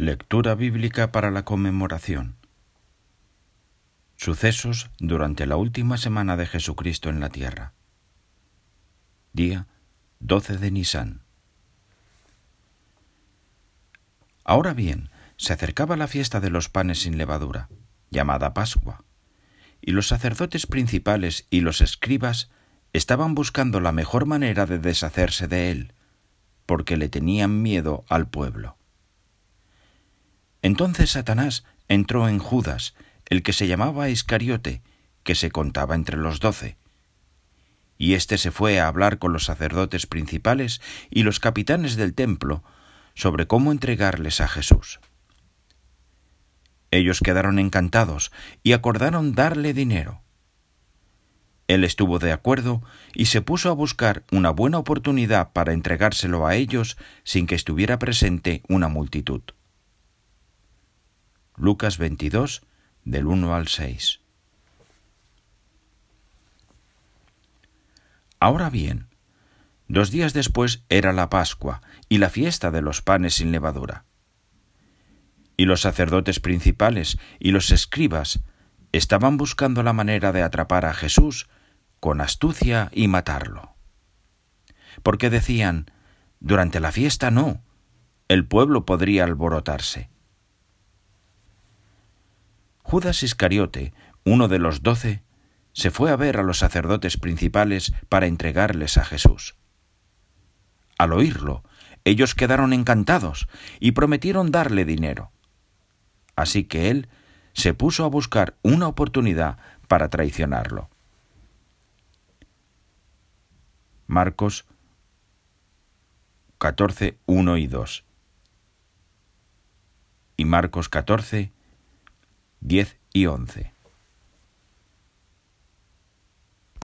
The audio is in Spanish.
Lectura bíblica para la conmemoración. Sucesos durante la última semana de Jesucristo en la tierra. Día 12 de Nisan. Ahora bien, se acercaba la fiesta de los panes sin levadura, llamada Pascua, y los sacerdotes principales y los escribas estaban buscando la mejor manera de deshacerse de él, porque le tenían miedo al pueblo. Entonces Satanás entró en Judas, el que se llamaba Iscariote, que se contaba entre los doce. Y éste se fue a hablar con los sacerdotes principales y los capitanes del templo sobre cómo entregarles a Jesús. Ellos quedaron encantados y acordaron darle dinero. Él estuvo de acuerdo y se puso a buscar una buena oportunidad para entregárselo a ellos sin que estuviera presente una multitud. Lucas 22, del 1 al 6. Ahora bien, dos días después era la Pascua y la fiesta de los panes sin levadura. Y los sacerdotes principales y los escribas estaban buscando la manera de atrapar a Jesús con astucia y matarlo. Porque decían, durante la fiesta no, el pueblo podría alborotarse. Judas Iscariote, uno de los doce, se fue a ver a los sacerdotes principales para entregarles a Jesús. Al oírlo, ellos quedaron encantados y prometieron darle dinero. Así que él se puso a buscar una oportunidad para traicionarlo. Marcos 14, 1 y 2. Y Marcos 14, 10 y 11.